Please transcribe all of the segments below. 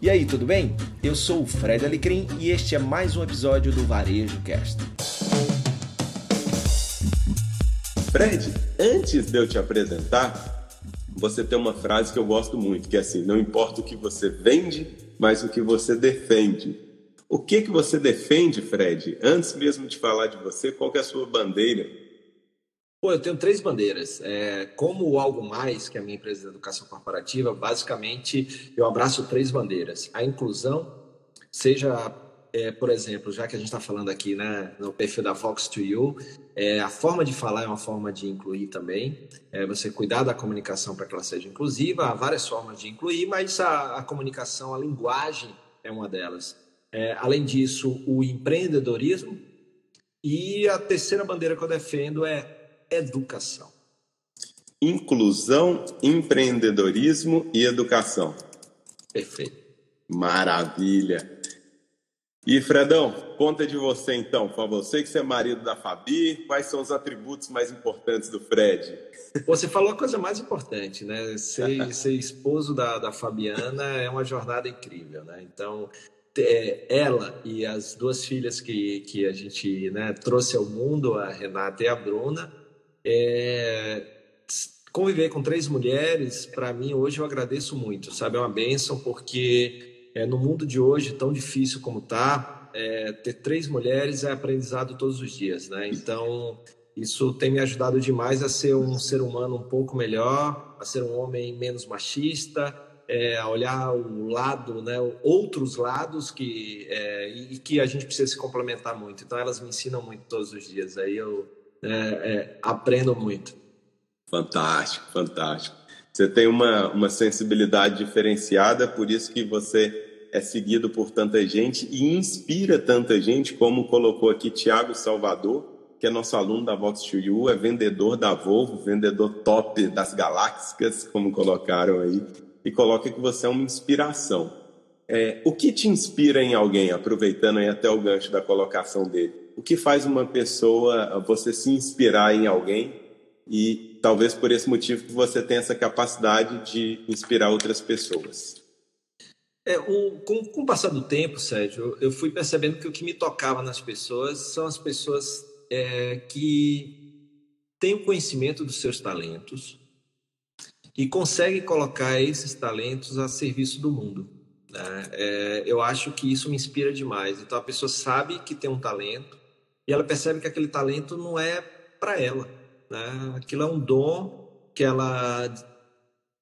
E aí, tudo bem? Eu sou o Fred Alecrim e este é mais um episódio do Varejo Cast. Fred, antes de eu te apresentar, você tem uma frase que eu gosto muito, que é assim: não importa o que você vende, mas o que você defende. O que que você defende, Fred? Antes mesmo de falar de você, qual é a sua bandeira? Pô, eu tenho três bandeiras. É, como Algo Mais, que a minha empresa de educação corporativa, basicamente eu abraço três bandeiras. A inclusão, seja, é, por exemplo, já que a gente está falando aqui né, no perfil da Fox to You, é, a forma de falar é uma forma de incluir também. É, você cuidar da comunicação para que ela seja inclusiva. Há várias formas de incluir, mas a, a comunicação, a linguagem é uma delas. É, além disso, o empreendedorismo. E a terceira bandeira que eu defendo é educação. Inclusão, empreendedorismo e educação. Perfeito. Maravilha. E Fredão, conta de você então, por favor. Sei que você é marido da Fabi. Quais são os atributos mais importantes do Fred? Você falou a coisa mais importante, né? Ser, ser esposo da, da Fabiana é uma jornada incrível, né? Então, ela e as duas filhas que, que a gente né, trouxe ao mundo, a Renata e a Bruna, é, conviver com três mulheres, para mim, hoje eu agradeço muito, sabe? É uma benção, porque é, no mundo de hoje, tão difícil como está, é, ter três mulheres é aprendizado todos os dias, né? Então, isso tem me ajudado demais a ser um ser humano um pouco melhor, a ser um homem menos machista, é, a olhar o lado, né, outros lados que é, e que a gente precisa se complementar muito. Então elas me ensinam muito todos os dias. Aí eu é, é, aprendo muito. Fantástico, fantástico. Você tem uma, uma sensibilidade diferenciada, por isso que você é seguido por tanta gente e inspira tanta gente, como colocou aqui Tiago Salvador, que é nosso aluno da Vox2U, é vendedor da Volvo, vendedor top das galáxias, como colocaram aí, e coloca que você é uma inspiração. É, o que te inspira em alguém, aproveitando aí até o gancho da colocação dele? O que faz uma pessoa você se inspirar em alguém e talvez por esse motivo que você tem essa capacidade de inspirar outras pessoas. É, o, com, com o passar do tempo, Sérgio, eu fui percebendo que o que me tocava nas pessoas são as pessoas é, que têm o conhecimento dos seus talentos e conseguem colocar esses talentos a serviço do mundo. Né? É, eu acho que isso me inspira demais. Então a pessoa sabe que tem um talento, e ela percebe que aquele talento não é para ela. Né? Aquilo é um dom que ela,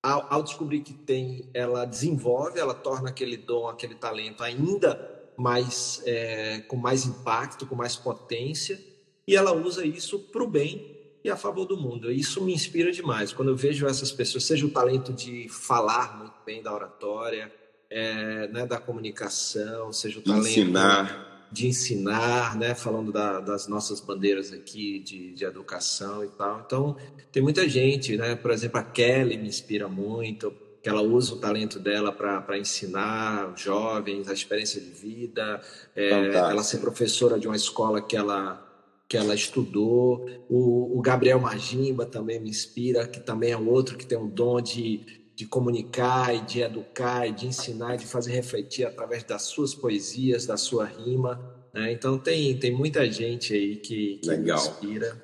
ao, ao, descobrir que tem, ela desenvolve, ela torna aquele dom, aquele talento ainda mais é, com mais impacto, com mais potência, e ela usa isso para o bem e a favor do mundo. Isso me inspira demais. Quando eu vejo essas pessoas, seja o talento de falar muito bem da oratória, é, né, da comunicação, seja o talento ensinar de ensinar, né? Falando da, das nossas bandeiras aqui de, de educação e tal. Então, tem muita gente, né? Por exemplo, a Kelly me inspira muito, que ela usa o talento dela para ensinar jovens a experiência de vida, é, ela ser professora de uma escola que ela que ela estudou. O, o Gabriel Magimba também me inspira, que também é outro que tem um dom de, de comunicar e de educar e de ensinar e de fazer refletir através das suas poesias, da sua rima. Né? Então tem, tem muita gente aí que, que Legal. inspira.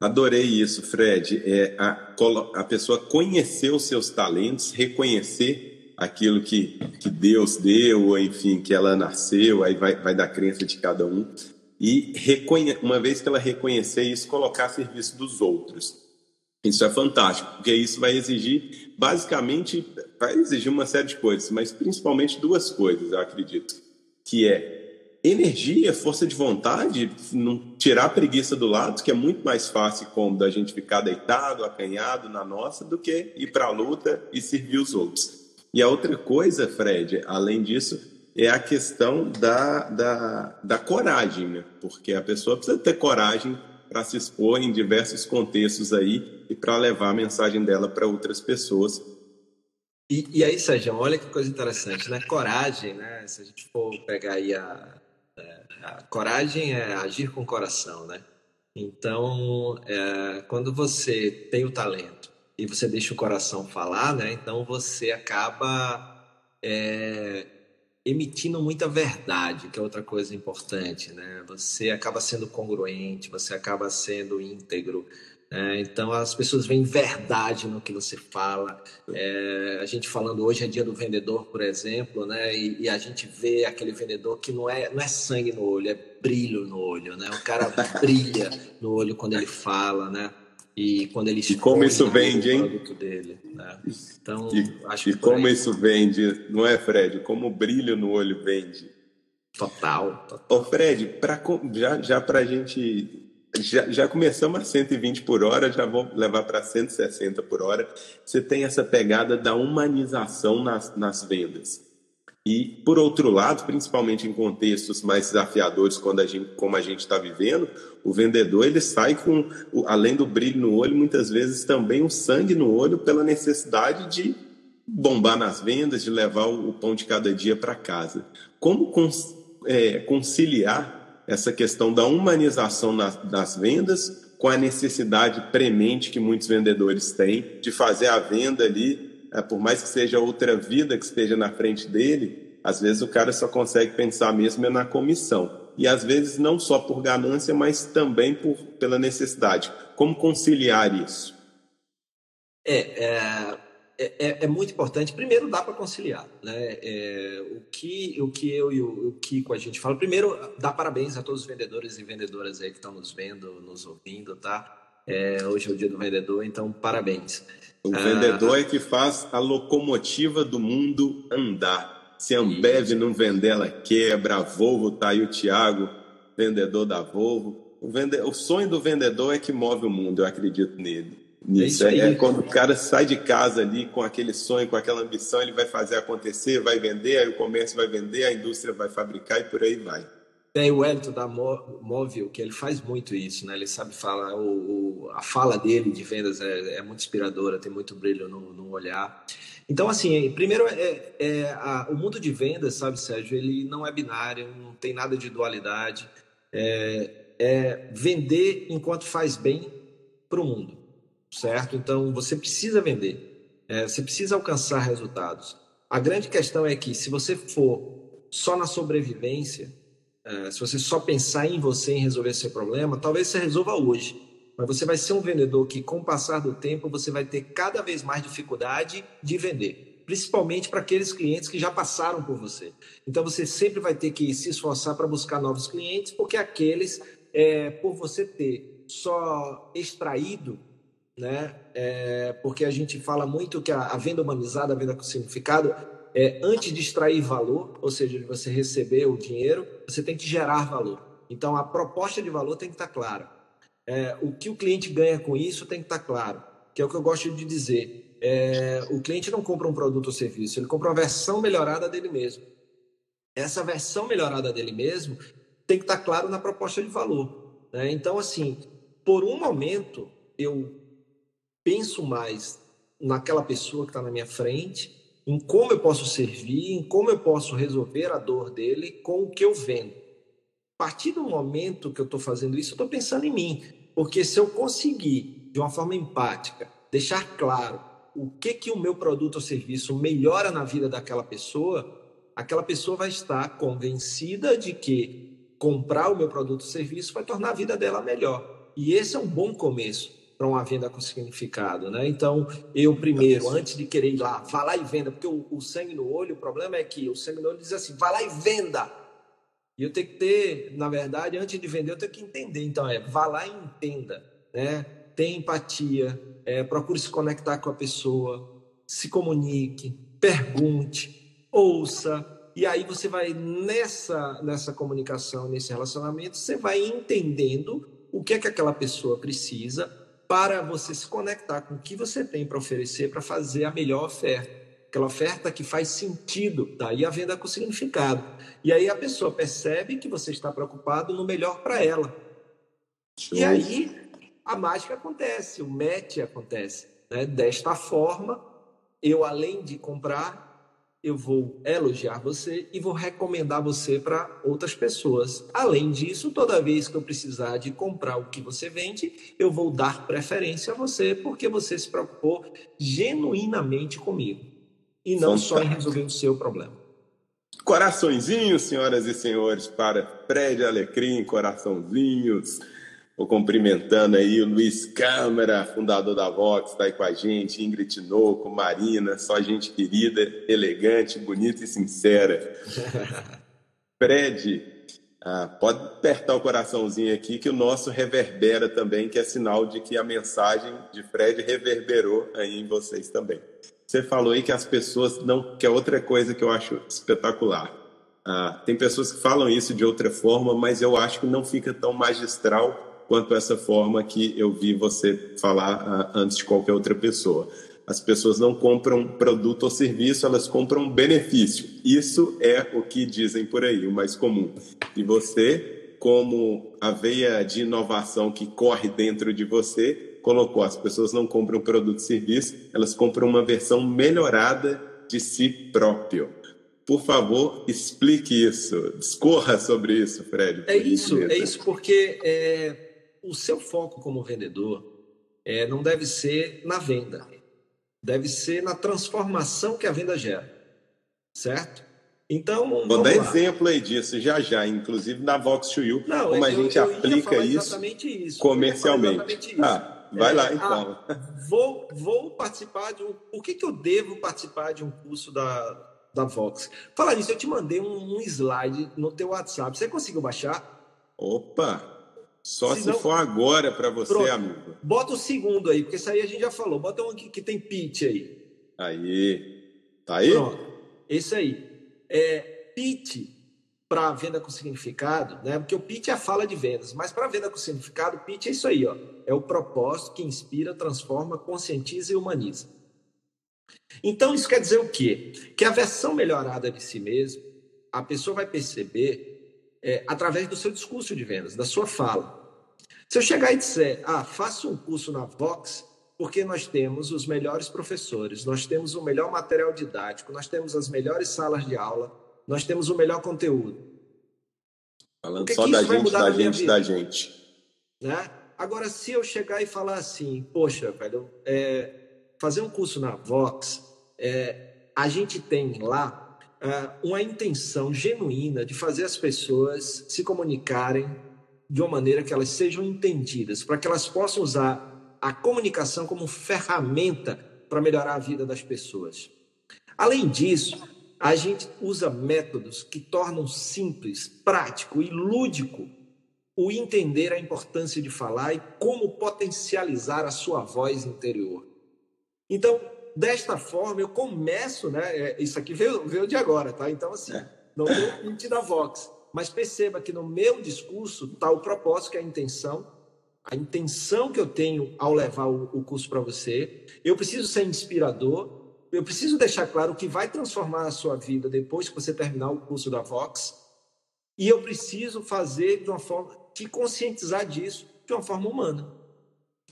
Adorei isso, Fred. É a, a pessoa conhecer os seus talentos, reconhecer aquilo que, que Deus deu, enfim, que ela nasceu, aí vai, vai da crença de cada um. E reconhe uma vez que ela reconhecer isso, colocar a serviço dos outros. Isso é fantástico, porque isso vai exigir, basicamente, vai exigir uma série de coisas, mas principalmente duas coisas, eu acredito, que é energia, força de vontade, não tirar a preguiça do lado, que é muito mais fácil como da gente ficar deitado, acanhado na nossa, do que ir para a luta e servir os outros. E a outra coisa, Fred, além disso, é a questão da, da, da coragem, né? porque a pessoa precisa ter coragem para se expor em diversos contextos aí e para levar a mensagem dela para outras pessoas. E, e, aí, Sérgio, olha que coisa interessante, né? Coragem, né? Se a gente for pegar aí a, a coragem é agir com coração, né? Então, é, quando você tem o talento e você deixa o coração falar, né? Então você acaba é, emitindo muita verdade, que é outra coisa importante, né? Você acaba sendo congruente, você acaba sendo íntegro. Né? Então as pessoas veem verdade no que você fala. É, a gente falando hoje é dia do vendedor, por exemplo, né? E, e, a gente vê aquele vendedor que não é não é sangue no olho, é brilho no olho, né? O cara brilha no olho quando ele fala, né? E quando ele e como isso vende, hein? dele. Né? Então, e, acho e como aí... isso vende, não é, Fred? Como o brilho no olho vende. Total. total. Ô, Fred, pra, já, já para a gente. Já, já começamos a 120 por hora, já vou levar para 160 por hora. Você tem essa pegada da humanização nas, nas vendas. E, por outro lado, principalmente em contextos mais desafiadores, quando a gente, como a gente está vivendo, o vendedor ele sai com, além do brilho no olho, muitas vezes também o sangue no olho pela necessidade de bombar nas vendas, de levar o pão de cada dia para casa. Como é, conciliar essa questão da humanização nas, das vendas com a necessidade premente que muitos vendedores têm de fazer a venda ali por mais que seja outra vida que esteja na frente dele, às vezes o cara só consegue pensar mesmo é na comissão. E às vezes não só por ganância, mas também por, pela necessidade. Como conciliar isso? É, é, é, é muito importante. Primeiro, dá para conciliar. Né? É, o, que, o que eu e o, o Kiko a gente fala. Primeiro, dá parabéns a todos os vendedores e vendedoras aí que estão nos vendo, nos ouvindo, tá? É, hoje é o dia do vendedor, então parabéns. O ah, vendedor é que faz a locomotiva do mundo andar. Se a Ambev isso. não vender, ela quebra. A Volvo tá aí o Thiago, vendedor da Volvo. O, vende... o sonho do vendedor é que move o mundo, eu acredito nele. Nisso. É, é, quando o cara sai de casa ali com aquele sonho, com aquela ambição, ele vai fazer acontecer, vai vender, aí o comércio vai vender, a indústria vai fabricar e por aí vai. Tem o Wellington da Móvel, que ele faz muito isso, né? Ele sabe falar, o, o a fala dele de vendas é, é, muito inspiradora, tem muito brilho no, no olhar. Então, assim, primeiro, é, é a, o mundo de vendas, sabe, Sérgio, ele não é binário, não tem nada de dualidade. É, é vender enquanto faz bem para o mundo, certo? Então, você precisa vender, é, você precisa alcançar resultados. A grande questão é que, se você for só na sobrevivência, é, se você só pensar em você, em resolver seu problema, talvez você resolva hoje. Mas você vai ser um vendedor que, com o passar do tempo, você vai ter cada vez mais dificuldade de vender. Principalmente para aqueles clientes que já passaram por você. Então, você sempre vai ter que se esforçar para buscar novos clientes, porque aqueles, é, por você ter só extraído né? É, porque a gente fala muito que a, a, venda humanizada, a venda com significado, é, antes de extrair valor, ou seja, de você receber o dinheiro, você tem que gerar valor. Então, a proposta de valor tem que estar clara. É, o que o cliente ganha com isso tem que estar claro, que é o que eu gosto de dizer. É, o cliente não compra um produto ou serviço, ele compra uma versão melhorada dele mesmo. Essa versão melhorada dele mesmo tem que estar claro na proposta de valor. Né? Então, assim, por um momento, eu penso mais naquela pessoa que está na minha frente em como eu posso servir, em como eu posso resolver a dor dele com o que eu vendo. A partir do momento que eu estou fazendo isso, eu estou pensando em mim, porque se eu conseguir, de uma forma empática, deixar claro o que que o meu produto ou serviço melhora na vida daquela pessoa, aquela pessoa vai estar convencida de que comprar o meu produto ou serviço vai tornar a vida dela melhor. E esse é um bom começo para uma venda com significado, né? Então, eu primeiro, antes de querer ir lá, vá lá e venda, porque o, o sangue no olho, o problema é que o sangue no olho diz assim, vá lá e venda. E eu tenho que ter, na verdade, antes de vender, eu tenho que entender. Então, é, vá lá e entenda, né? Tenha empatia, é, procure se conectar com a pessoa, se comunique, pergunte, ouça, e aí você vai nessa, nessa comunicação, nesse relacionamento, você vai entendendo o que é que aquela pessoa precisa, para você se conectar com o que você tem para oferecer para fazer a melhor oferta. Aquela oferta que faz sentido, daí a venda com significado. E aí a pessoa percebe que você está preocupado no melhor para ela. E aí a mágica acontece, o match acontece. Né? Desta forma, eu além de comprar, eu vou elogiar você e vou recomendar você para outras pessoas. Além disso, toda vez que eu precisar de comprar o que você vende, eu vou dar preferência a você porque você se preocupou genuinamente comigo e não Fantástico. só em resolver o seu problema. Coraçõezinhos, senhoras e senhores, para Fred Alecrim, coraçãozinhos. Vou cumprimentando aí o Luiz Câmara, fundador da Vox, está aí com a gente, Ingrid Tinoco, Marina, só gente querida, elegante, bonita e sincera. Fred, ah, pode apertar o coraçãozinho aqui que o nosso reverbera também, que é sinal de que a mensagem de Fred reverberou aí em vocês também. Você falou aí que as pessoas não. que é outra coisa que eu acho espetacular. Ah, tem pessoas que falam isso de outra forma, mas eu acho que não fica tão magistral quanto essa forma que eu vi você falar ah, antes de qualquer outra pessoa. As pessoas não compram produto ou serviço, elas compram benefício. Isso é o que dizem por aí, o mais comum. E você, como a veia de inovação que corre dentro de você, colocou: as pessoas não compram produto e serviço, elas compram uma versão melhorada de si próprio. Por favor, explique isso. Discorra sobre isso, Fred. É isso, é isso, porque é, o seu foco como vendedor é, não deve ser na venda deve ser na transformação que a venda gera, certo? Então, vou dar lá. exemplo aí disso já já, inclusive na Vox to You, Não, como a gente aplica isso, isso, comercialmente. Isso. Ah, vai é, lá então. Ah, vou, vou participar de um. Por que, que eu devo participar de um curso da, da Vox? Falar nisso, eu te mandei um, um slide no teu WhatsApp. Você conseguiu baixar? Opa! Só se, se não, for agora para você, pronto. amigo. Bota o segundo aí, porque isso aí a gente já falou. Bota um aqui que tem pitch aí. Aí. Tá aí? Pronto. Esse aí. É, pitch para venda com significado, né? Porque o pitch é a fala de vendas, mas para venda com significado, pitch é isso aí, ó. É o propósito que inspira, transforma, conscientiza e humaniza. Então isso quer dizer o quê? Que a versão melhorada de si mesmo, a pessoa vai perceber é, através do seu discurso de vendas, da sua fala. Se eu chegar e disser, ah, faça um curso na Vox, porque nós temos os melhores professores, nós temos o melhor material didático, nós temos as melhores salas de aula, nós temos o melhor conteúdo. Falando que só que da gente, da gente, da gente. Né? Agora, se eu chegar e falar assim, poxa, velho, é, fazer um curso na Vox, é, a gente tem lá uma intenção genuína de fazer as pessoas se comunicarem de uma maneira que elas sejam entendidas, para que elas possam usar a comunicação como ferramenta para melhorar a vida das pessoas. Além disso, a gente usa métodos que tornam simples, prático e lúdico o entender a importância de falar e como potencializar a sua voz interior. Então, desta forma, eu começo, né? É, isso aqui veio, veio de agora, tá? Então, assim, é. não tem print da Vox. Mas perceba que no meu discurso está o propósito, que é a intenção, a intenção que eu tenho ao levar o, o curso para você. Eu preciso ser inspirador, eu preciso deixar claro que vai transformar a sua vida depois que você terminar o curso da Vox. E eu preciso fazer de uma forma, te conscientizar disso de uma forma humana.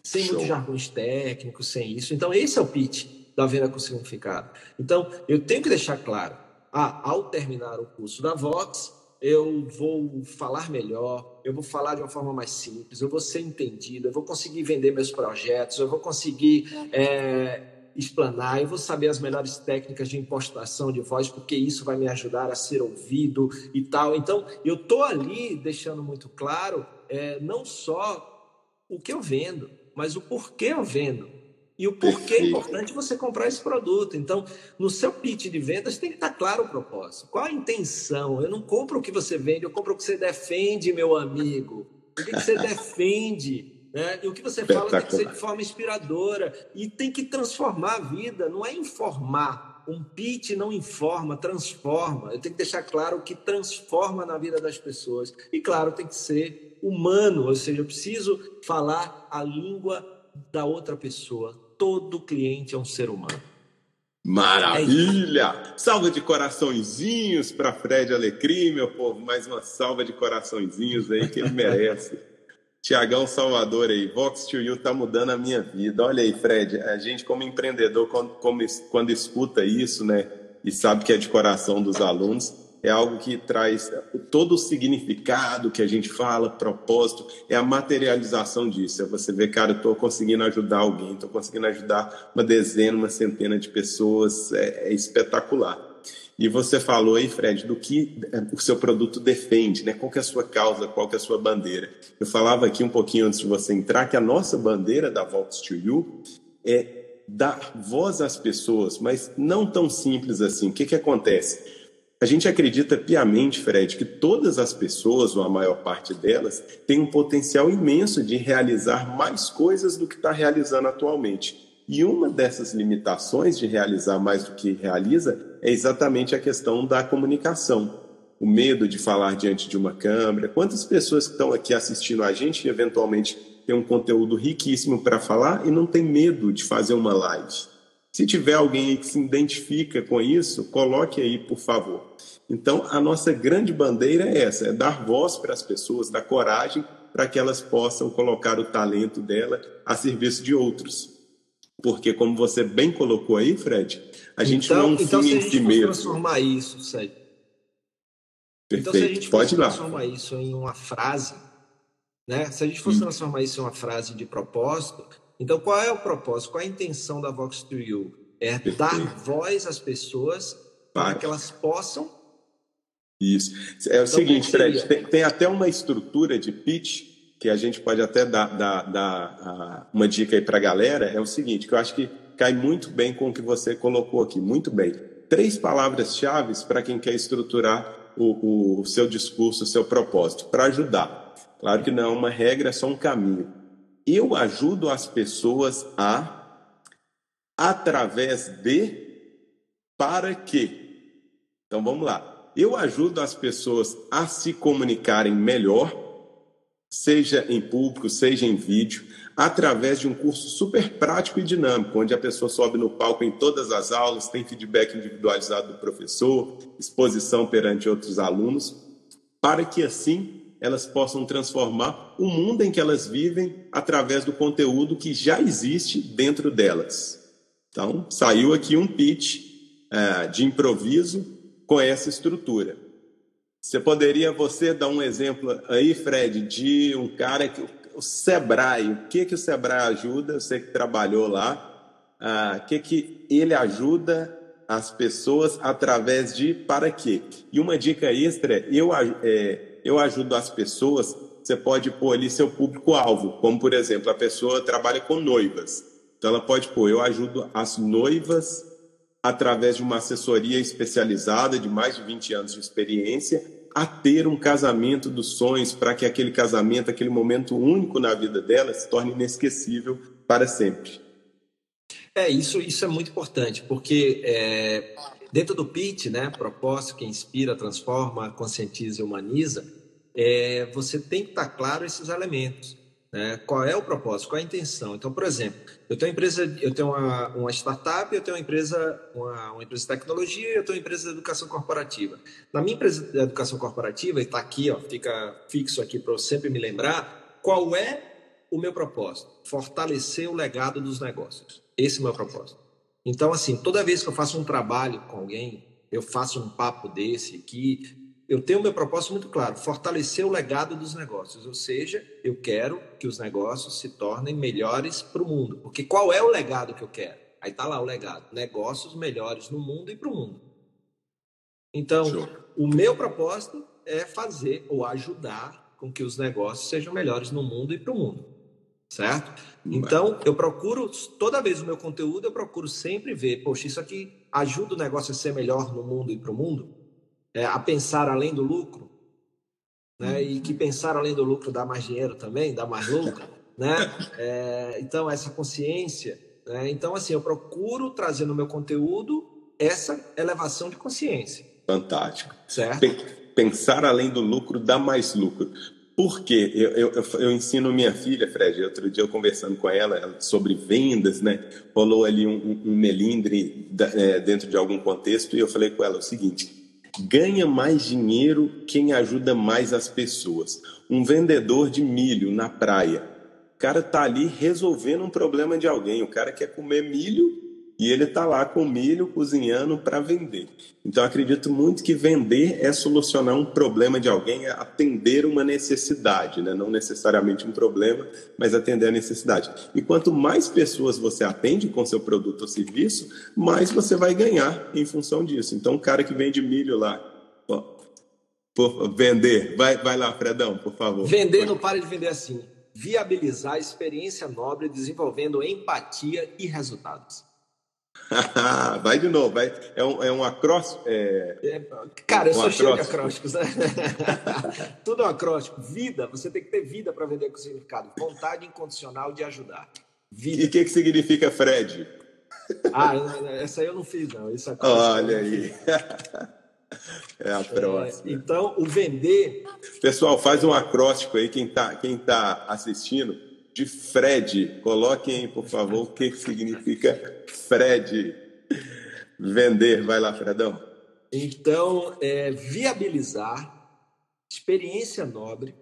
Sem muitos jargões técnicos, sem isso. Então, esse é o pitch da venda com significado. Então, eu tenho que deixar claro, ah, ao terminar o curso da Vox, eu vou falar melhor, eu vou falar de uma forma mais simples, eu vou ser entendido, eu vou conseguir vender meus projetos, eu vou conseguir é, explanar, eu vou saber as melhores técnicas de impostação de voz, porque isso vai me ajudar a ser ouvido e tal. Então, eu estou ali deixando muito claro é, não só o que eu vendo, mas o porquê eu vendo e o porquê é importante você comprar esse produto. Então, no seu pitch de vendas tem que estar claro o propósito. Qual a intenção? Eu não compro o que você vende, eu compro o que você defende, meu amigo. O que você defende? Né? E o que você fala tem que ser de forma inspiradora e tem que transformar a vida, não é informar. Um pitch não informa, transforma. Eu tenho que deixar claro o que transforma na vida das pessoas. E, claro, tem que ser humano, ou seja, eu preciso falar a língua da outra pessoa, todo cliente é um ser humano. Maravilha! É salva de coraçõezinhos para Fred Alecrim, meu povo. Mais uma salva de coraçõezinhos aí que ele merece. Tiagão Salvador aí, Vox to You tá mudando a minha vida. Olha aí, Fred, a gente como empreendedor, quando, como, quando escuta isso, né, e sabe que é de coração dos alunos, é algo que traz todo o significado que a gente fala, propósito, é a materialização disso. É você ver, cara, estou conseguindo ajudar alguém, estou conseguindo ajudar uma dezena, uma centena de pessoas, é, é espetacular. E você falou aí, Fred, do que é, o seu produto defende, né? Qual que é a sua causa, qual que é a sua bandeira. Eu falava aqui um pouquinho antes de você entrar que a nossa bandeira da Vox to You é dar voz às pessoas, mas não tão simples assim. O que, que acontece? A gente acredita piamente, Fred, que todas as pessoas, ou a maior parte delas, têm um potencial imenso de realizar mais coisas do que está realizando atualmente. E uma dessas limitações de realizar mais do que realiza é exatamente a questão da comunicação. O medo de falar diante de uma câmera. Quantas pessoas que estão aqui assistindo a gente eventualmente tem um conteúdo riquíssimo para falar e não tem medo de fazer uma live? Se tiver alguém que se identifica com isso, coloque aí, por favor. Então, a nossa grande bandeira é essa: é dar voz para as pessoas, dar coragem para que elas possam colocar o talento dela a serviço de outros. Porque, como você bem colocou aí, Fred, a gente então, não é um então, fim se em a gente si mesmo. transformar isso, Sérgio. Perfeito. Então, se a gente Pode transformar isso em uma frase, né? Se a gente fosse Hum. transformar isso em uma frase de propósito, então qual é o propósito? Qual é a intenção da Vox to You? É Perfeito. dar voz às pessoas para que elas possam. Isso. É o Então, seguinte? Fred, tem, tem até uma estrutura de pitch que a gente pode até dar, dar- dar, ah, uma dica aí para a galera. É o seguinte, que eu acho que cai muito bem com o que você colocou aqui. Muito bem. Três palavras-chave para quem quer estruturar o, o- o seu discurso, o seu propósito, para ajudar. Claro que não é uma regra, é só um caminho. Eu ajudo as pessoas a, através de, para quê? Então vamos lá. Eu ajudo as pessoas a se comunicarem melhor, seja em público, seja em vídeo, através de um curso super prático e dinâmico, onde a pessoa sobe no palco em todas as aulas, tem feedback individualizado do professor, exposição perante outros alunos, para que assim elas possam transformar o mundo em que elas vivem através do conteúdo que já existe dentro delas. Então, saiu aqui um pitch eh, de improviso com essa estrutura. Você poderia você dar um exemplo aí, Fred, de um cara que o Sebrae, o que que o Sebrae ajuda? Você que trabalhou lá, ah, o que que ele ajuda as pessoas através de para quê? E uma dica extra, eu é, eu ajudo as pessoas. Você pode pôr ali seu público-alvo, como por exemplo, a pessoa trabalha com noivas. Então ela pode pôr, eu ajudo as noivas através de uma assessoria especializada de mais de 20 anos de experiência, a ter um casamento dos sonhos para que aquele casamento, aquele momento único na vida dela, se torne inesquecível para sempre. É, isso, isso é muito importante, porque é, dentro do pitch, né, propósito que inspira, transforma, conscientiza e humaniza, é, você tem que estar claro esses elementos. Né? Qual é o propósito, qual é a intenção? Então, por exemplo, eu tenho uma empresa, eu tenho uma, uma startup, eu tenho uma empresa, uma, uma empresa de tecnologia, eu tenho uma empresa de educação corporativa. Na minha empresa de educação corporativa, e está aqui, ó, fica fixo aqui para eu sempre me lembrar, qual é o meu propósito? Fortalecer o legado dos negócios. Esse é o meu propósito. Então, assim, toda vez que eu faço um trabalho com alguém, eu faço um papo desse aqui, eu tenho o meu propósito muito claro: fortalecer o legado dos negócios. Ou seja, eu quero que os negócios se tornem melhores para o mundo. Porque qual é o legado que eu quero? Aí tá lá o legado: negócios melhores no mundo e para o mundo. Então, Show. o meu propósito é fazer ou ajudar com que os negócios sejam melhores no mundo e para o mundo. Certo? Então, eu procuro, toda vez o meu conteúdo, eu procuro sempre ver, poxa, isso aqui ajuda o negócio a ser melhor no mundo e para o mundo? É, a pensar além do lucro? Né? E que pensar além do lucro dá mais dinheiro também, dá mais lucro, né? É, então, essa consciência. Né? Então, assim, eu procuro trazer no meu conteúdo essa elevação de consciência, Fantástico. certo? Pen- Pensar além do lucro dá mais lucro. Por quê? Eu, eu, eu- ensino minha filha, Fred, outro dia eu conversando com ela sobre vendas, né? Rolou ali um, um- um melindre da- é, dentro de algum contexto e eu falei com ela o seguinte: ganha mais dinheiro quem ajuda mais as pessoas. Um vendedor de milho na praia. O cara tá ali resolvendo um problema de alguém. O cara quer comer milho e ele está lá com milho cozinhando para vender. Então, acredito muito que vender é solucionar um problema de alguém, é atender uma necessidade, né? não necessariamente um problema, mas atender a necessidade. E quanto mais pessoas você atende com seu produto ou serviço, mais você vai ganhar em função disso. Então, o cara que vende milho lá, por vender, vai, vai lá, Fredão, por favor. Vender, não pare de vender assim. Viabilizar a experiência nobre desenvolvendo empatia e resultados. vai de novo, vai. É um, é um acróstico. É... É, cara, eu um sou acróstico. cheio de acrósticos. Né? Tudo é um acróstico. Vida, você tem que ter vida para vender com significado. Vontade incondicional de ajudar. Vida. E o que, que significa Fred? Ah, essa aí eu não fiz, não. Isso Olha aí. É a próxima. É, então, o vender. Pessoal, faz um acróstico aí, quem está quem tá assistindo, de Fred. Coloquem por favor, o que significa Fred. Vender. Vai lá, Fredão. Então, é, viabilizar experiência nobre,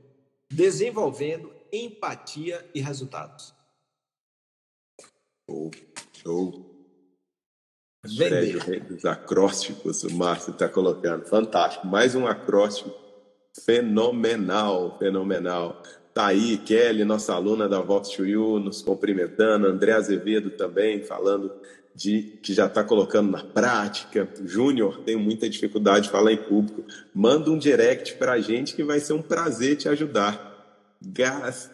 desenvolvendo empatia e resultados. Show, show. Vender. Fred, dos acrósticos, o Márcio está colocando. Fantástico. Mais um acróstico fenomenal, fenomenal. Tá aí, Kelly, nossa aluna da Vox to You, nos cumprimentando. André Azevedo também falando de que já está colocando na prática. Júnior tem muita dificuldade de falar em público. Manda um direct para a gente que vai ser um prazer te ajudar. Gás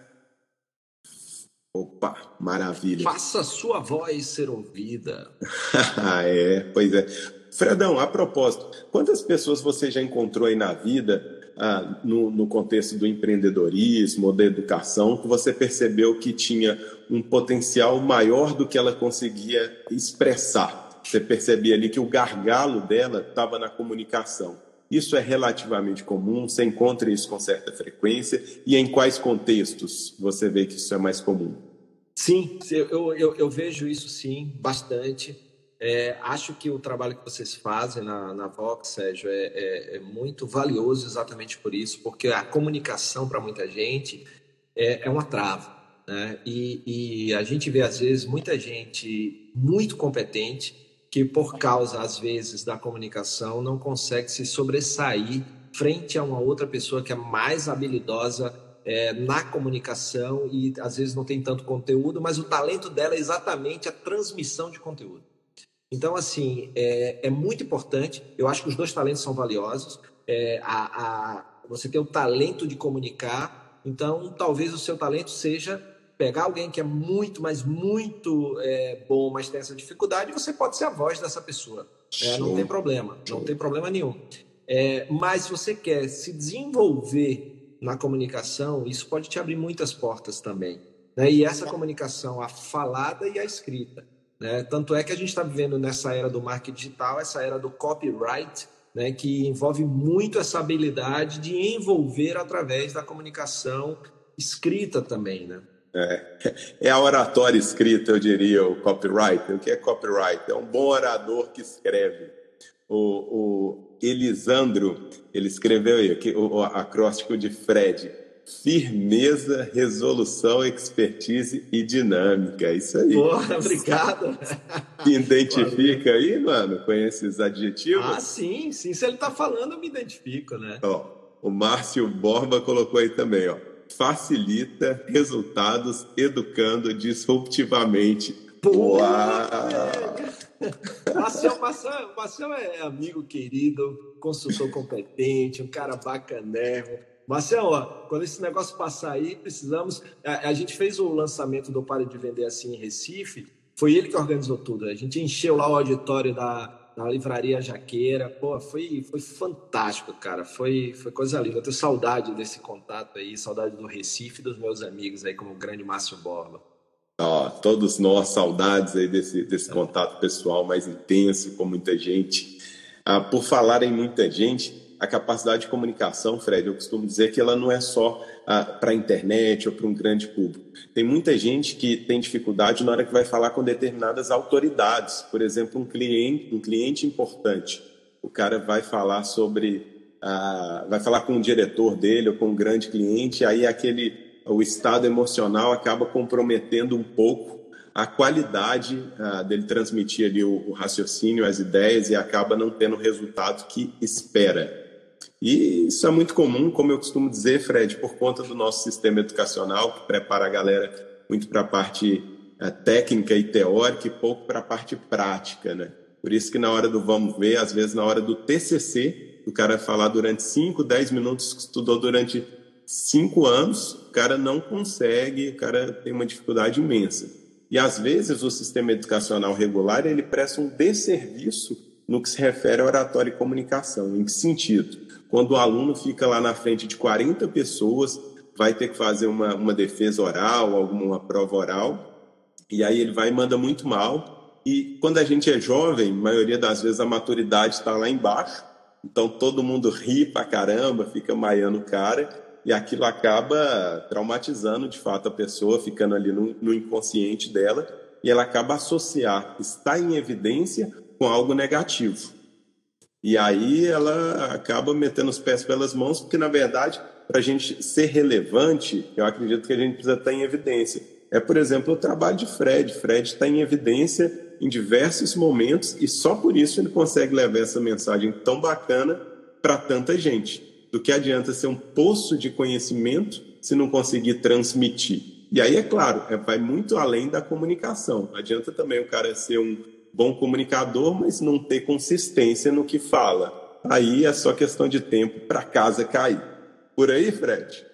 Opa, maravilha. Faça sua voz ser ouvida. é, pois é. Fredão, a propósito, quantas pessoas você já encontrou aí na vida, ah, no, no, contexto do empreendedorismo, da educação, que você percebeu que tinha um potencial maior do que ela conseguia expressar? Você percebia ali que o gargalo dela estava na comunicação. Isso é relativamente comum, você encontra isso com certa frequência, e em quais contextos você vê que isso é mais comum? Sim, eu, eu, eu vejo isso sim, bastante. É, acho que o trabalho que vocês fazem na, na Vox, Sérgio, é, é, é muito valioso exatamente por isso, porque a comunicação para muita gente é, é uma trava. Né? E, e a gente vê, às vezes, muita gente muito competente que por causa, às vezes, da comunicação, não consegue se sobressair frente a uma outra pessoa que é mais habilidosa é, na comunicação e às vezes não tem tanto conteúdo, mas o talento dela é exatamente a transmissão de conteúdo. Então, assim, é, é muito importante. Eu acho que os dois talentos são valiosos. É, a, a, você tem o talento de comunicar, então talvez o seu talento seja pegar alguém que é muito, mas muito é, bom, mas tem essa dificuldade, você pode ser a voz dessa pessoa. É, não tem problema, não tem problema nenhum. É, mas se você quer se desenvolver na comunicação, isso pode te abrir muitas portas também. Né? E essa comunicação, a falada e a escrita. Né? Tanto é que a gente está vivendo nessa era do marketing digital, essa era do copyright, né? que envolve muito essa habilidade de envolver através da comunicação escrita também. Né? É, é a oratória escrita, eu diria, o copyright. O que é copyright? É um bom orador que escreve. O, o Elisandro, ele escreveu aí, o, o acróstico de Fred. Firmeza, resolução, expertise e dinâmica. Isso aí. Porra, obrigado. Identifica aí, mano, com esses adjetivos? Ah, sim, sim. Se ele tá falando, eu me identifico, né? Ó, o Márcio Borba colocou aí também, ó facilita resultados educando disruptivamente. Uau! Marcel, Marcel, Marcel é amigo querido, consultor competente, um cara bacanérrimo. Marcel, ó, quando esse negócio passar aí, precisamos. A, a, gente fez o lançamento do Pare de Vender Assim em Recife, foi ele que organizou tudo. A gente encheu lá o auditório da, na livraria Jaqueira. Pô, foi, foi fantástico, cara. Foi, foi coisa linda. Eu tenho saudade desse contato aí, saudade do Recife e dos meus amigos aí, como o grande Márcio Borba. Ó, todos nós, saudades aí desse, desse contato pessoal mais intenso com muita gente. Ah, por falar em muita gente, a capacidade de comunicação, Fred, eu costumo dizer que ela não é só ah, para a internet ou para um grande público. Tem muita gente que tem dificuldade na hora que vai falar com determinadas autoridades. Por exemplo, um cliente, um cliente importante. O cara vai falar sobre, ah, vai falar com o diretor dele ou com um grande cliente, aí aquele o estado emocional acaba comprometendo um pouco a qualidade uh, dele transmitir ali o, o, raciocínio, as ideias e acaba não tendo o resultado que espera. E isso é muito comum, como eu costumo dizer, Fred, por conta do nosso sistema educacional, que prepara a galera muito para a parte uh, técnica e teórica e pouco para a parte prática, né? Por isso que na hora do vamos ver, às vezes na hora do TCC, o cara falar durante 5, 10 minutos que estudou durante 5 anos, o cara não consegue, o cara tem uma dificuldade imensa. E às vezes o sistema educacional regular ele presta um desserviço no que se refere a oratória e comunicação. Em que sentido? Quando o aluno fica lá na frente de 40 pessoas, vai ter que fazer uma, uma defesa oral, alguma prova oral, e aí ele vai e manda muito mal. E quando a gente é jovem, a maioria das vezes a maturidade está lá embaixo, então todo mundo ri pra caramba, fica maiando o cara, e aquilo acaba traumatizando de fato a pessoa, ficando ali no, no inconsciente dela, e ela acaba associar estar em evidência com algo negativo. E aí ela acaba metendo os pés pelas mãos, porque na verdade, para a gente ser relevante, eu acredito que a gente precisa estar em evidência. É, por exemplo, o trabalho de Fred. Fred está em evidência em diversos momentos e só por isso ele consegue levar essa mensagem tão bacana para tanta gente do que adianta ser um poço de conhecimento se não conseguir transmitir. E aí, é claro, é, vai muito além da comunicação. Adianta também o cara ser um bom comunicador, mas não ter consistência no que fala. Aí é só questão de tempo para casa cair. Por aí, Fred?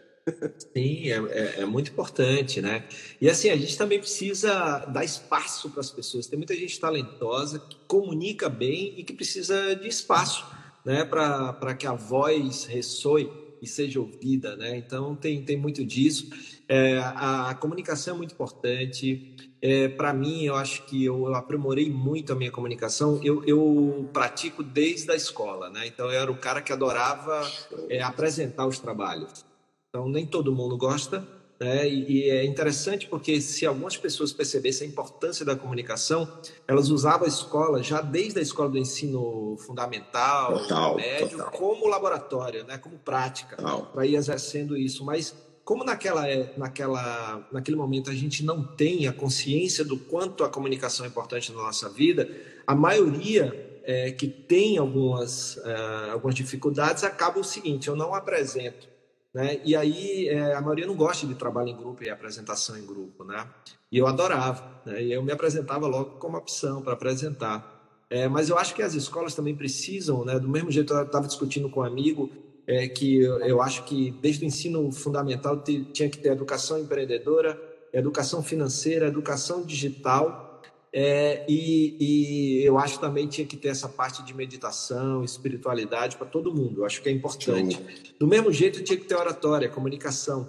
Sim, é, é, é, muito importante, né? E assim, a gente também precisa dar espaço para as pessoas. Tem muita gente talentosa que comunica bem e que precisa de espaço né, para que a voz ressoe e seja ouvida, né? Então tem, tem muito disso. É, a, comunicação é muito importante. É, para mim, eu acho que eu aprimorei muito a minha comunicação. Eu, eu pratico desde a escola, né? Então eu era o cara que adorava é, apresentar os trabalhos. Então nem todo mundo gosta, né? E, e, é interessante porque se algumas pessoas percebessem a importância da comunicação, elas usavam a escola já desde a escola do ensino fundamental, total, médio, total. como laboratório, né? como prática, para ir exercendo isso. Mas como naquela, é, naquela, naquele momento a gente não tem a consciência do quanto a comunicação é importante na nossa vida, a maioria é, que tem algumas, é, algumas dificuldades acaba o seguinte: eu não apresento né? E aí é, a maioria não gosta de trabalho em grupo e apresentação em grupo, né? E eu adorava, né? E eu me apresentava logo como opção para apresentar. É, mas eu acho que as escolas também precisam, né? Do mesmo jeito eu estava discutindo com um amigo é, que eu, eu, acho que desde o ensino fundamental tinha que ter educação empreendedora, educação financeira, educação digital é, e, e, eu acho também tinha que ter essa parte de meditação, espiritualidade para todo mundo. Eu acho que é importante. Sim. Do mesmo jeito, tinha que ter oratória, comunicação.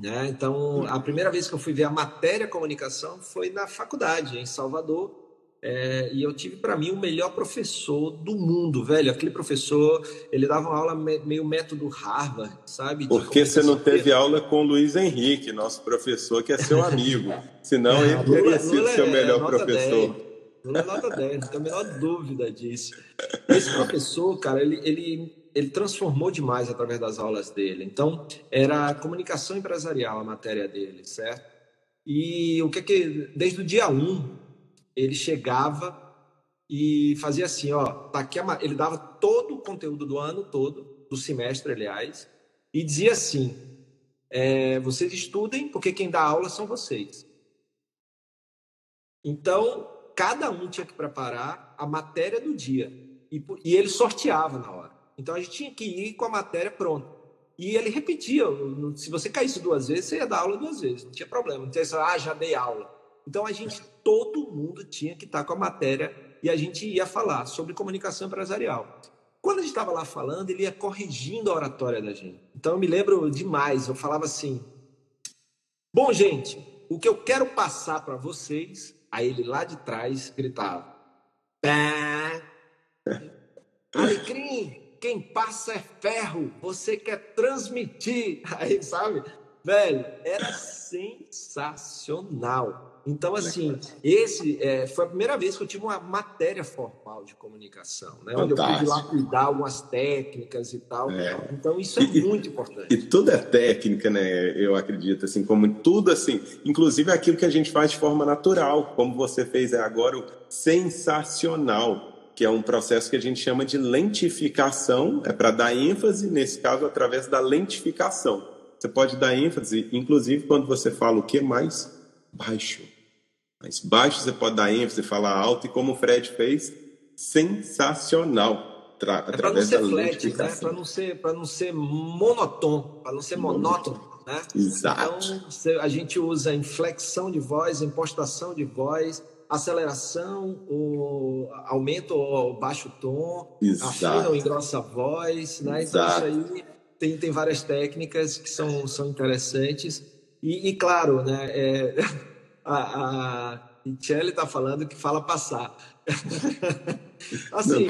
Né? Então, a primeira vez que eu fui ver a matéria comunicação foi na faculdade, em Salvador. É, e eu tive para mim o melhor professor do mundo, velho. Aquele professor, ele dava uma aula meio método Harvard, sabe? Por que você não teve aula com o Luiz Henrique, nosso professor, que é seu amigo? Senão é, ele teria sido Lula seu é melhor professor. 10. Lula é nota 10, não tenho a menor dúvida disso. Esse professor, cara, ele, ele, ele transformou demais através das aulas dele. Então, era comunicação empresarial a matéria dele, certo? E o que é que, desde o dia 1, ele chegava e fazia assim, ó, tá aqui a, ele dava todo o conteúdo do ano todo, do semestre, aliás, e dizia assim: é, vocês estudem, porque quem dá aula são vocês. Então, cada um tinha que preparar a matéria do dia e, e ele sorteava na hora. Então, a gente tinha que ir com a matéria pronta. E ele repetia: se você caísse duas vezes, você ia dar aula duas vezes, não tinha problema. Não tinha isso, ah, já dei aula. Então a gente, todo mundo tinha que estar com a matéria e a gente ia falar sobre comunicação empresarial. Quando a gente estava lá falando, ele ia corrigindo a oratória da gente. Então eu me lembro demais, eu falava assim: Bom, gente, o que eu quero passar para vocês, aí ele lá de trás gritava: Pé! Alecrim, quem passa é ferro, você quer transmitir. Aí, sabe? velho, era sensacional. Então, assim, esse é, foi a primeira vez que eu tive uma matéria formal de comunicação, né? Onde eu pude lapidar algumas técnicas e tal. É. Então, isso é e, muito importante. E tudo é técnica, né? Eu acredito, assim, como tudo, assim, inclusive aquilo que a gente faz de forma natural, como você fez agora, o sensacional, que é um processo que a gente chama de lentificação, é para dar ênfase, nesse caso, através da lentificação. Você pode dar ênfase, inclusive quando você fala o que mais baixo mais baixo você pode dar ênfase, falar alto, e como o Fred fez, sensacional. Tra é para não ser flat, né? para não ser, não ser monotônico, para não ser monótono. Né? Exato. Então, a gente usa inflexão de voz, impostação de voz, aceleração, o aumento ou baixo tom, Exato. afina ou engrossa a voz, né? Exato. Então, isso aí tem, tem várias técnicas que são, são interessantes. E, e claro, né? É... a, a Michele está falando que fala passar. assim,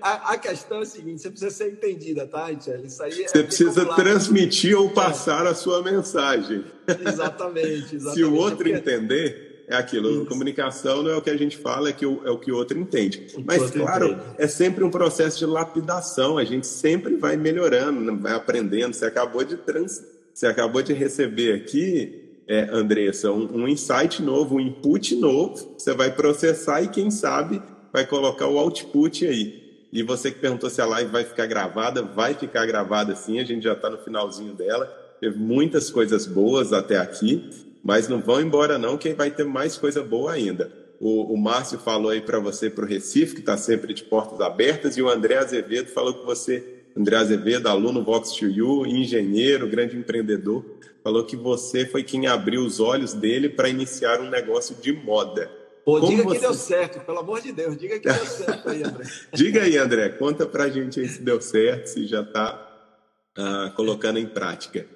a, a, questão é a seguinte: você precisa ser entendida, tá, Michele? Isso aí é você é precisa transmitir ou passar é. a sua mensagem. Exatamente, exatamente. Se o outro Porque... entender, é aquilo. Isso. Comunicação não é o que a gente fala, é, que o, é o que o outro entende. O Mas, claro, entende. é sempre um processo de lapidação. A gente sempre vai melhorando, vai aprendendo. Você acabou de trans... Você acabou de receber aqui é, Andressa, um, um insight novo, um input novo, você vai processar e, quem sabe, vai colocar o output aí. E você que perguntou se a live vai ficar gravada, vai ficar gravada sim, a gente já está no finalzinho dela. Teve muitas coisas boas até aqui, mas não vão embora não, que vai ter mais coisa boa ainda. O, o Márcio falou aí para você para o Recife, que está sempre de portas abertas, e o André Azevedo falou que você André Azevedo, aluno Vox2U, engenheiro, grande empreendedor, falou que você foi quem abriu os olhos dele para iniciar um negócio de moda. Pô, Como diga você... que deu certo, pelo amor de Deus, diga que deu certo aí, André. diga aí, André, conta pra gente aí se deu certo, se já está ah, colocando em prática.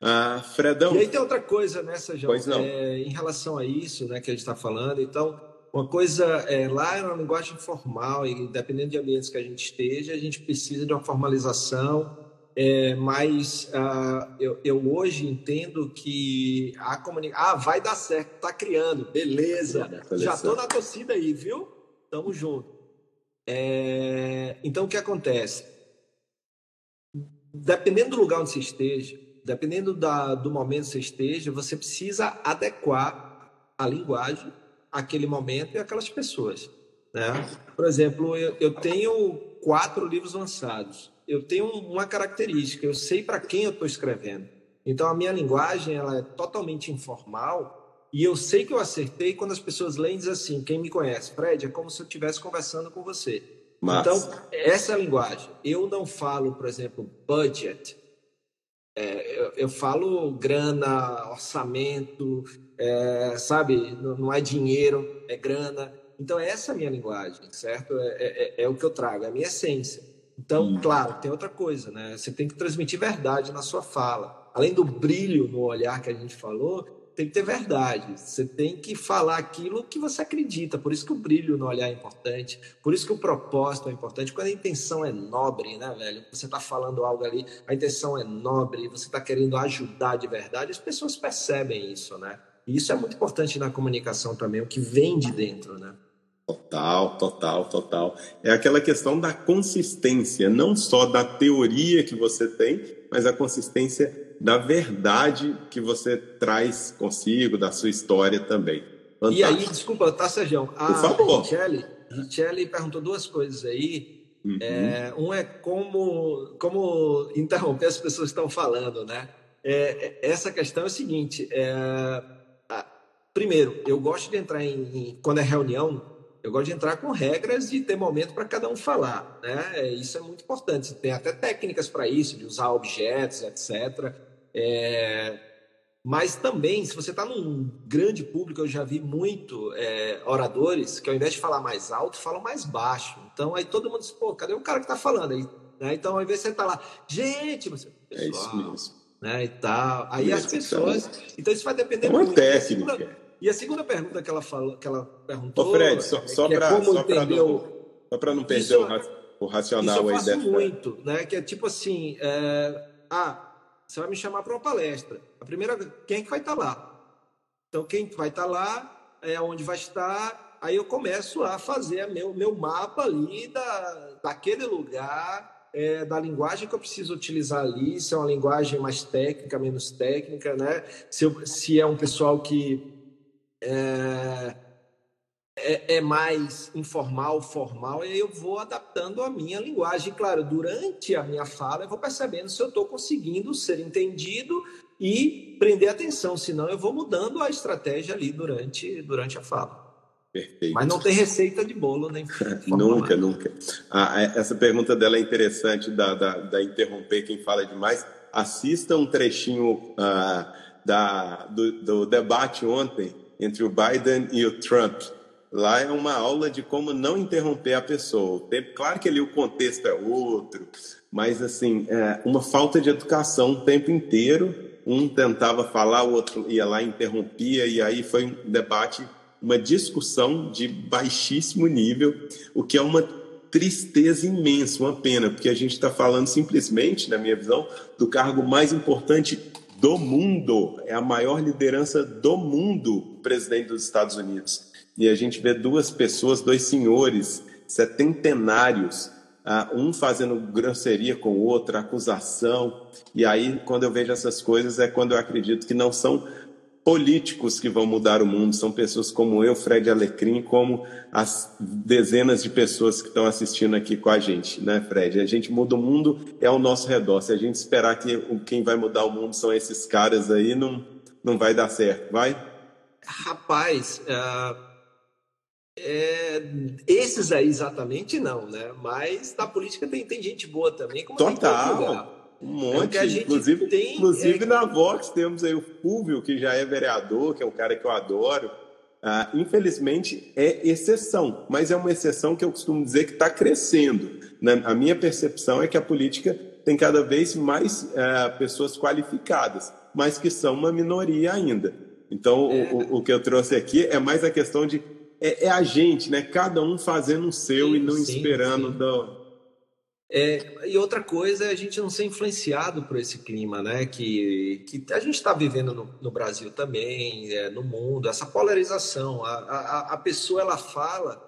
Ah, Fredão. E aí tem outra coisa, né, Sérgio? Pois não. É, em relação a isso, né, que a gente está falando, então, uma coisa é, lá é uma linguagem formal e dependendo de ambientes que a gente esteja, a gente precisa de uma formalização. É, mas uh, eu, eu, hoje entendo que a comunicação. Ah, vai dar certo, tá criando, beleza. Já estou na torcida aí, viu? Tamo junto. É, então o que acontece? Dependendo do lugar onde você esteja, dependendo da, do momento que você esteja, você precisa adequar a linguagem aquele momento e aquelas pessoas. Né? Por exemplo, eu, eu tenho quatro livros lançados. Eu tenho uma característica, eu sei para quem eu estou escrevendo. Então, a minha linguagem ela é totalmente informal e eu sei que eu acertei quando as pessoas leem e dizem assim, quem me conhece, Fred, é como se eu estivesse conversando com você. Então, essa é a linguagem. Eu não falo, por exemplo, budget. É, eu, eu, falo grana, orçamento, é, sabe? Não, não, é dinheiro, é grana. Então, essa é a minha linguagem, certo? É, é, é, é o que eu trago, é a minha essência. Então, hum. claro, tem outra coisa, né? Você tem que transmitir verdade na sua fala. Além do brilho no olhar que a gente falou, tem que ter verdade. Você tem que falar aquilo que você acredita. Por isso que o brilho no olhar é importante. Por isso que o propósito é importante. Quando a intenção é nobre, né, velho? Você está falando algo ali, a intenção é nobre, você está querendo ajudar de verdade, as pessoas percebem isso, né? E isso é muito importante na comunicação também, o que vem de dentro, né? Total, total, total. É aquela questão da consistência, não só da teoria que você tem, mas a consistência da verdade que você traz consigo, da sua história também. Fantástico. E aí, desculpa, tá, Sérgio? A Por favor. Richelle, Richelle perguntou duas coisas aí. Uhum. É, um é como, como interromper as pessoas que estão falando, né? É, é essa questão é o seguinte: é, Primeiro, eu gosto de entrar em, em, quando é reunião, eu gosto de entrar com regras e ter momento para cada um falar, né? Isso é muito importante. Tem até técnicas para isso, de usar objetos, etc. É... Mas também, se você está num grande público, eu já vi muito é, oradores que ao invés de falar mais alto, falam mais baixo. Então aí todo mundo diz, pô, cadê o cara que está falando aí? Né? Então ao invés de você estar tá lá, gente, você, pessoal, é isso mesmo. Né, e tal. Aí as pessoas. Então isso vai depender é uma muito. técnica. E a segunda pergunta que ela, falou, que ela perguntou. Ô Fred, só, é só para é só não, não perder isso, o racional isso eu faço muito, né? Que é tipo assim: é, ah, você vai me chamar para uma palestra. A primeira, quem é que vai estar tá lá? Então, quem vai estar tá lá, é onde vai estar, aí eu começo a fazer meu, meu mapa ali da, daquele lugar, é, da linguagem que eu preciso utilizar ali, se é uma linguagem mais técnica, menos técnica, né? Se, eu, se é um pessoal que é, é, é, mais informal, formal, e eu vou adaptando a minha linguagem. Claro, durante a minha fala, eu vou percebendo se eu estou conseguindo ser entendido e prender atenção, senão eu vou mudando a estratégia ali durante, durante a fala. Perfeito. Mas não tem receita de bolo, nem. nunca, nunca. Ah, é, essa pergunta dela é interessante, da, da, da, interromper quem fala demais. Assista um trechinho ah, da, do, do debate ontem entre o Biden e o Trump Lá é uma aula de como não interromper a pessoa. Claro que ali o contexto é outro, mas assim, é uma falta de educação o tempo inteiro. Um tentava falar, o outro ia lá interrompia, e aí foi um debate, uma discussão de baixíssimo nível, o que é uma tristeza imensa, uma pena, porque a gente está falando simplesmente, na minha visão, do cargo mais importante do mundo, é a maior liderança do mundo, presidente dos Estados Unidos e a gente vê duas pessoas, dois senhores setentenários, uh, um fazendo grosseria com o outro, acusação. E aí, quando eu vejo essas coisas, é quando eu acredito que não são políticos que vão mudar o mundo, são pessoas como eu, Fred Alecrim, como as dezenas de pessoas que estão assistindo aqui com a gente, né, Fred? A gente muda o mundo, é ao nosso redor. Se a gente esperar que quem vai mudar o mundo são esses caras aí, não, não vai dar certo, vai? Rapaz, uh, é, esses aí exatamente não, né? Mas na política tem, tem gente boa também. Como Total. Um monte. É inclusive, tem, inclusive é... na Vox temos aí o Fúvio, que já é vereador, que é um cara que eu adoro. Ah, infelizmente é exceção, mas é uma exceção que eu costumo dizer que está crescendo. a minha percepção é que a política tem cada vez mais ah, pessoas qualificadas, mas que são uma minoria ainda. Então, é... o, o que eu trouxe aqui é mais a questão de é, é, a gente, né? Cada um fazendo o seu sim, e não sim, esperando sim. Do... É, e outra coisa é a gente não ser influenciado por esse clima, né? Que, que a gente está vivendo no, no, Brasil também, é, no mundo, essa polarização. A, a, a, pessoa ela fala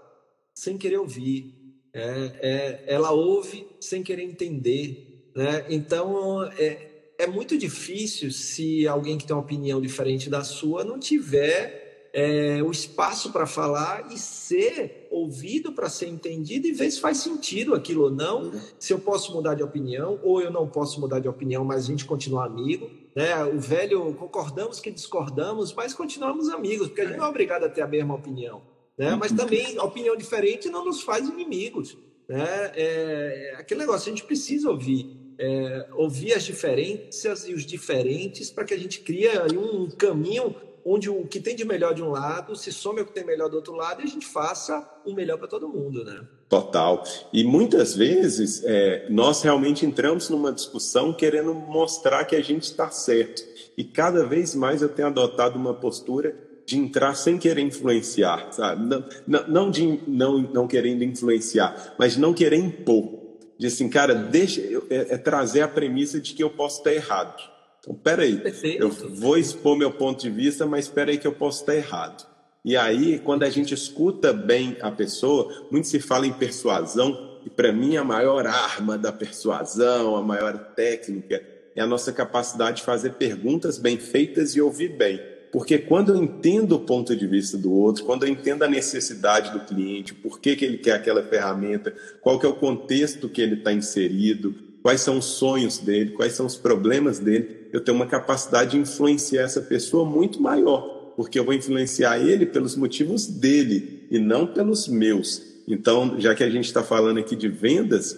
sem querer ouvir, é, é ela ouve sem querer entender, né? Então é, é muito difícil se alguém que tem uma opinião diferente da sua não tiver é, o espaço para falar e ser ouvido para ser entendido e ver se faz sentido aquilo ou não, uhum. se eu posso mudar de opinião ou eu não posso mudar de opinião, mas a gente continua amigo. Né? O velho, concordamos que discordamos, mas continuamos amigos, porque a gente não é obrigado a ter a mesma opinião. Né? Mas também a opinião diferente não nos faz inimigos. Né? É, é aquele negócio, a gente precisa ouvir. É, ouvir as diferenças e os diferentes para que a gente crie um caminho onde o que tem de melhor de um lado se some ao que tem melhor do outro lado e a gente faça o melhor para todo mundo, né? Total. E muitas vezes é, nós realmente entramos numa discussão querendo mostrar que a gente está certo. E cada vez mais eu tenho adotado uma postura de entrar sem querer influenciar, sabe? Não, não, não de não, não querendo influenciar, mas não querer impor. De assim, cara, deixa é, é trazer a premissa de que eu posso estar errado então, peraí, eu vou expor meu ponto de vista, mas espera aí que eu posso estar errado. E aí, quando a gente escuta bem a pessoa, muito se fala em persuasão, e para mim a maior arma da persuasão, a maior técnica, é a nossa capacidade de fazer perguntas bem feitas e ouvir bem. Porque quando eu entendo o ponto de vista do outro, quando eu entendo a necessidade do cliente, por que, que ele quer aquela ferramenta, qual que é o contexto que ele está inserido, quais são os sonhos dele, quais são os problemas dele, eu tenho uma capacidade de influenciar essa pessoa muito maior, porque eu vou influenciar ele pelos motivos dele e não pelos meus. Então, já que a gente está falando aqui de vendas,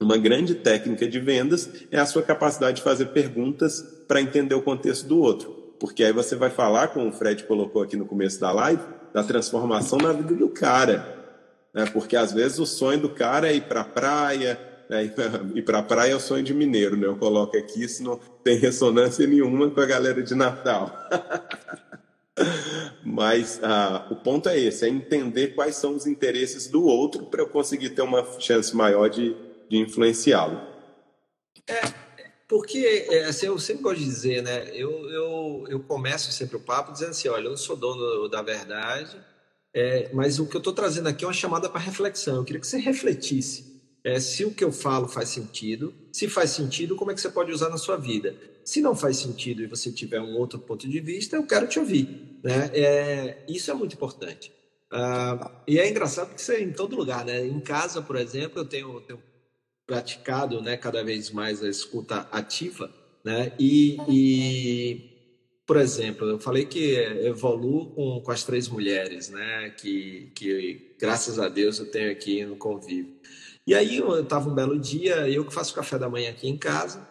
uma grande técnica de vendas é a sua capacidade de fazer perguntas para entender o contexto do outro. Porque aí você vai falar, como o Fred colocou aqui no começo da live, da transformação na vida do cara. Né? Porque às vezes o sonho do cara é ir para a praia, é, e para a praia é o sonho de mineiro, né? Eu coloco aqui, isso não tem ressonância nenhuma com a galera de Natal. Mas ah, o ponto é esse: é entender quais são os interesses do outro para eu conseguir ter uma chance maior de, de influenciá-lo. É, porque é, assim, eu sempre gosto de dizer, né? Eu, eu, eu começo sempre o papo dizendo assim: olha, eu sou dono da verdade, é, mas o que eu estou trazendo aqui é uma chamada para reflexão. Eu queria que você refletisse é, se o que eu falo faz sentido. Se faz sentido, como é que você pode usar na sua vida? Se não faz sentido e você tiver um outro ponto de vista, eu quero te ouvir. Né? É, isso é muito importante. Ah, e é engraçado que isso é em todo lugar. Né? Em casa, por exemplo, eu tenho, tenho praticado né, cada vez mais a escuta ativa. Né? E, e por exemplo, eu falei que evoluo com, com as três mulheres, né? Que, que graças a Deus eu tenho aqui no convívio. E aí eu estava um belo dia, eu que faço café da manhã aqui em casa,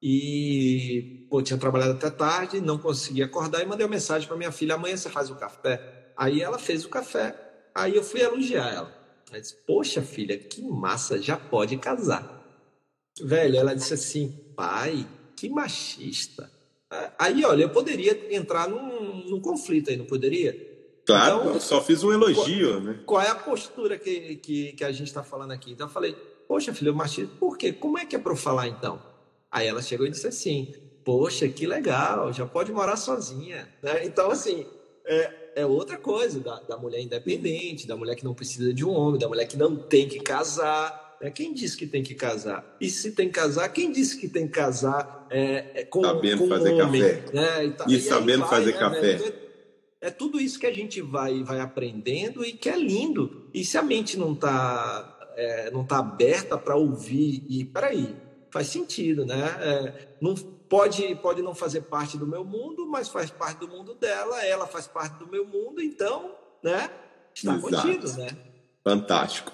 e pô, tinha trabalhado até tarde, não conseguia acordar, e mandei uma mensagem para minha filha: amanhã você faz o café? Aí ela fez o café, aí eu fui elogiar ela. Ela disse: Poxa, filha, que massa, já pode casar. Velho, ela disse assim: Pai, que machista. Aí, olha, eu poderia entrar num, num conflito aí, não poderia? Claro, então, só fiz um elogio, qual, né? Qual é a postura que, que, que a gente está falando aqui? Então eu falei, poxa, filho, machismo, por quê? Como é que é para eu falar então? Aí ela chegou e disse assim, poxa, que legal, já pode morar sozinha. Né? Então, assim, é, é outra coisa da, da mulher independente, da mulher que não precisa de um homem, da mulher que não tem que casar. Né? Quem disse que tem que casar? E se tem que casar, quem disse que tem que casar é, é com, sabendo com fazer um homem? Café. Né? E, tá, e, sabendo vai, fazer né, café. Né? É tudo isso que a gente vai, vai aprendendo e que é lindo. E se a mente não está é, não tá aberta para ouvir e peraí, faz sentido, né? É, não pode pode não fazer parte do meu mundo, mas faz parte do mundo dela. Ela faz parte do meu mundo, então, né? Está Exato. contido, né? Fantástico.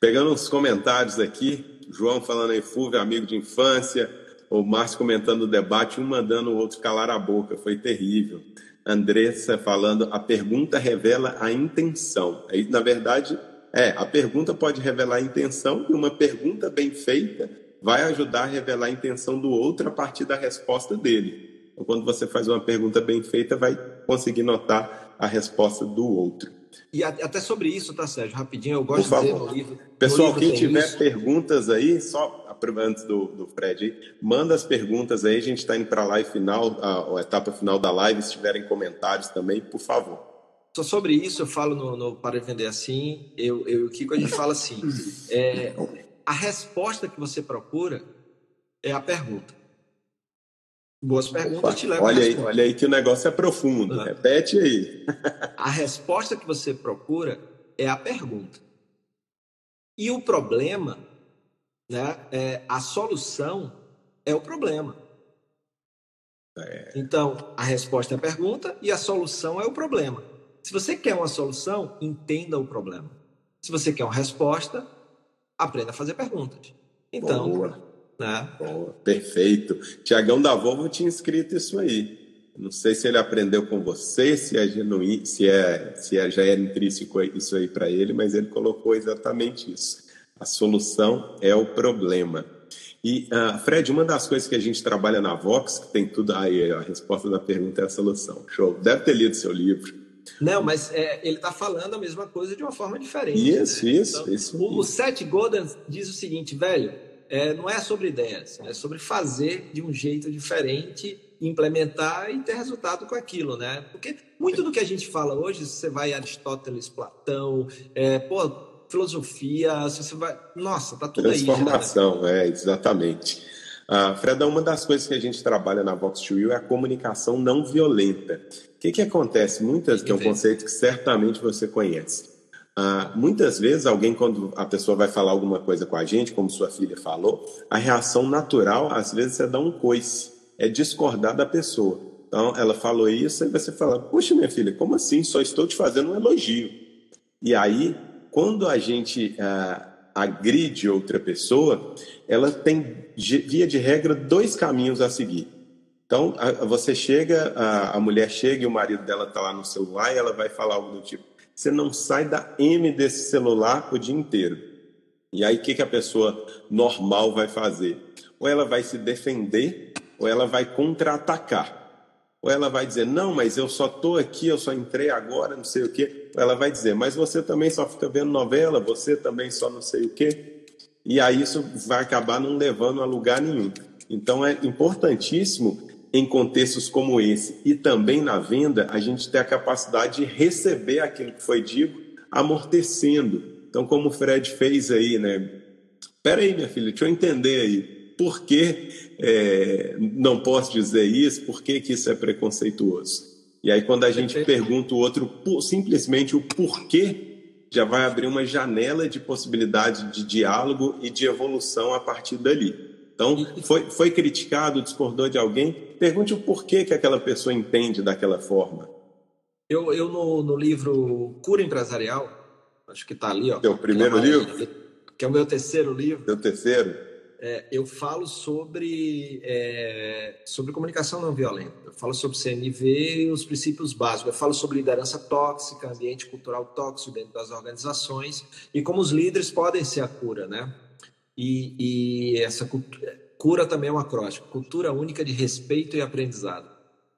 Pegando uns comentários aqui, João falando aí, Fulvio, amigo de infância, o Márcio comentando o debate, um mandando o outro calar a boca, foi terrível. Andressa falando, a pergunta revela a intenção. Aí, na verdade, é, a pergunta pode revelar a intenção e uma pergunta bem feita vai ajudar a revelar a intenção do outro a partir da resposta dele. Então, quando você faz uma pergunta bem feita, vai conseguir notar a resposta do outro. E até sobre isso, tá, Sérgio? Rapidinho, eu gosto de dizer no livro. Pessoal, no livro quem tiver isso. perguntas aí, só antes do, do Fred aí, manda as perguntas aí, a gente está indo para a live final, a, a, etapa final da live, se tiverem comentários também, por favor. Só sobre isso eu falo no, no Para Vender Assim, eu, eu, o Kiko, a gente fala assim, é, a resposta que você procura é a pergunta. Boas perguntas Opa, te levam olha aí, olha aí que o negócio é profundo. Repete aí. a resposta que você procura é a pergunta. E o problema, né, é, a solução é o problema. É. Então, a resposta é a pergunta e a solução é o problema. Se você quer uma solução, entenda o problema. Se você quer uma resposta, aprenda a fazer perguntas. Então, Boa. Né? Boa, perfeito. Tiagão da Volvo tinha escrito isso aí. Não sei se ele aprendeu com você, se é genuíno, se é, se é, já era intrínseco isso aí para ele, mas ele colocou exatamente isso. A solução é o problema. E, uh, Fred, uma das coisas que a gente trabalha na Vox, que tem tudo aí, a resposta da pergunta é a solução. Show. Deve ter lido seu livro. Não, mas é, ele está falando a mesma coisa de uma forma diferente. Isso, né? isso, então, isso. O, o Seth Godin diz o seguinte, velho, é, não é sobre ideias, é sobre fazer de um jeito diferente, implementar e ter resultado com aquilo, né? Porque muito do que a gente fala hoje, você vai Aristóteles, Platão, é, pô, filosofia, você vai, nossa, tá tudo aí. Transformação, né? é, exatamente. Ah, Freda, uma das coisas que a gente trabalha na Vox to You é a comunicação não violenta. O que, que acontece? Muitas, que é um conceito que certamente você conhece. Ah, muitas vezes, alguém, quando a pessoa vai falar alguma coisa com a gente, como sua filha falou, a reação natural, às vezes, é dar um coice, é discordar da pessoa. Então, ela falou isso, e você fala: Puxa, minha filha, como assim? Só estou te fazendo um elogio. E aí, quando a gente ah, agride outra pessoa, ela tem, via de regra, dois caminhos a seguir. Então, você chega, a mulher chega e o marido dela está lá no celular e ela vai falar algo do tipo: você não sai da M desse celular o dia inteiro. E aí o que, que a pessoa normal vai fazer? Ou ela vai se defender, ou ela vai contra-atacar. Ou ela vai dizer, não, mas eu só estou aqui, eu só entrei agora, não sei o quê. Ela vai dizer, mas você também só fica vendo novela, você também só não sei o quê. E aí isso vai acabar não levando a lugar nenhum. Então é importantíssimo em contextos como esse e também na venda a gente ter a capacidade de receber aquilo que foi dito amortecendo. Então como o Fred fez aí, né? Espera aí, minha filha, deixa eu entender aí. Por que é, não posso dizer isso? Por que, que isso é preconceituoso? E aí, quando a gente pergunta o outro simplesmente o porquê, já vai abrir uma janela de possibilidade de diálogo e de evolução a partir dali. Então, foi, foi criticado, discordou de alguém, pergunte o porquê que aquela pessoa entende daquela forma. Eu, eu no, no livro Cura Empresarial, acho que está ali, ó. Seu primeiro livro? Que é o meu terceiro livro. Seu terceiro? É, eu falo sobre, é, sobre comunicação não violenta. Eu falo sobre CNV e os princípios básicos. Eu falo sobre liderança tóxica, ambiente cultural tóxico dentro das organizações e como os líderes podem ser a cura, né? E, e essa cultura, cura também é um acróstico, cultura única de respeito e aprendizado.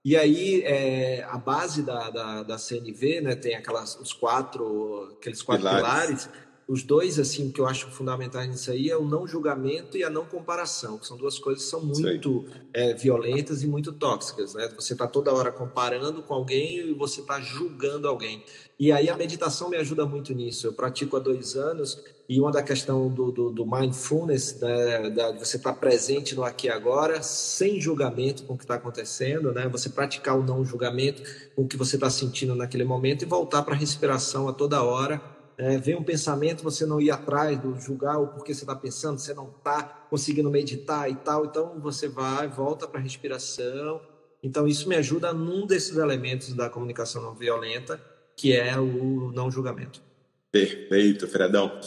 E aí, é, a base da, da, da, CNV, né, tem aquelas, os quatro, aqueles quatro pilares. pilares. Os dois, assim, que eu acho fundamentais nisso aí é o não julgamento e a não comparação, que são duas coisas que são muito é, violentas e muito tóxicas, né? Você está toda hora comparando com alguém e você está julgando alguém. E aí a meditação me ajuda muito nisso. Eu pratico há dois anos e uma da questão do, do, do mindfulness, né, da, de você estar presente no aqui e agora, sem julgamento com o que está acontecendo, né? Você praticar o não julgamento com o que você está sentindo naquele momento e voltar para a respiração a toda hora. É, vem um pensamento, você não ir atrás do julgar o porquê você está pensando, você não está conseguindo meditar e tal. Então você vai, volta para a respiração. Então isso me ajuda num desses elementos da comunicação não violenta, que é o não julgamento. Perfeito, Fredão.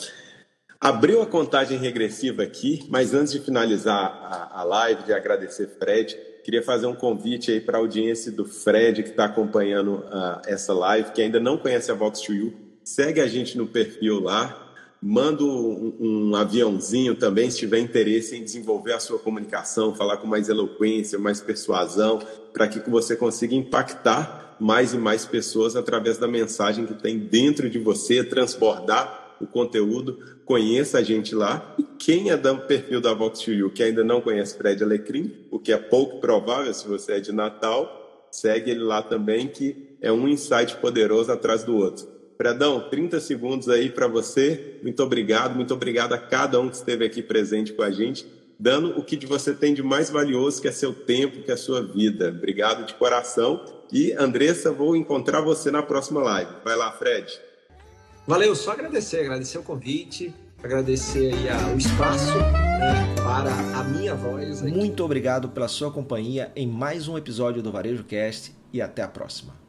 Abriu a contagem regressiva aqui, mas antes de finalizar a, a live, de agradecer Fred, queria fazer um convite aí para a audiência do Fred que está acompanhando uh, essa live, que ainda não conhece a Vox 2 segue a gente no perfil lá, manda um, um, aviãozinho também se tiver interesse em desenvolver a sua comunicação, falar com mais eloquência, mais persuasão, para que você consiga impactar mais e mais pessoas através da mensagem que tem dentro de você, transbordar o conteúdo, conheça a gente lá. E quem é do perfil da Vox You que ainda não conhece Fred Alecrim, o que é pouco provável se você é de Natal, segue ele lá também, que é um insight poderoso atrás do outro. Fredão, 30 segundos aí para você. Muito obrigado, muito obrigado a cada um que esteve aqui presente com a gente, dando o que de você tem de mais valioso, que é seu tempo, que é a sua vida. Obrigado de coração. E, Andressa, vou encontrar você na próxima live. Vai lá, Fred. Valeu, só agradecer, agradecer o convite, agradecer aí o espaço né, para a minha voz. Aqui. Muito obrigado pela sua companhia em mais um episódio do Varejo Cast e até a próxima.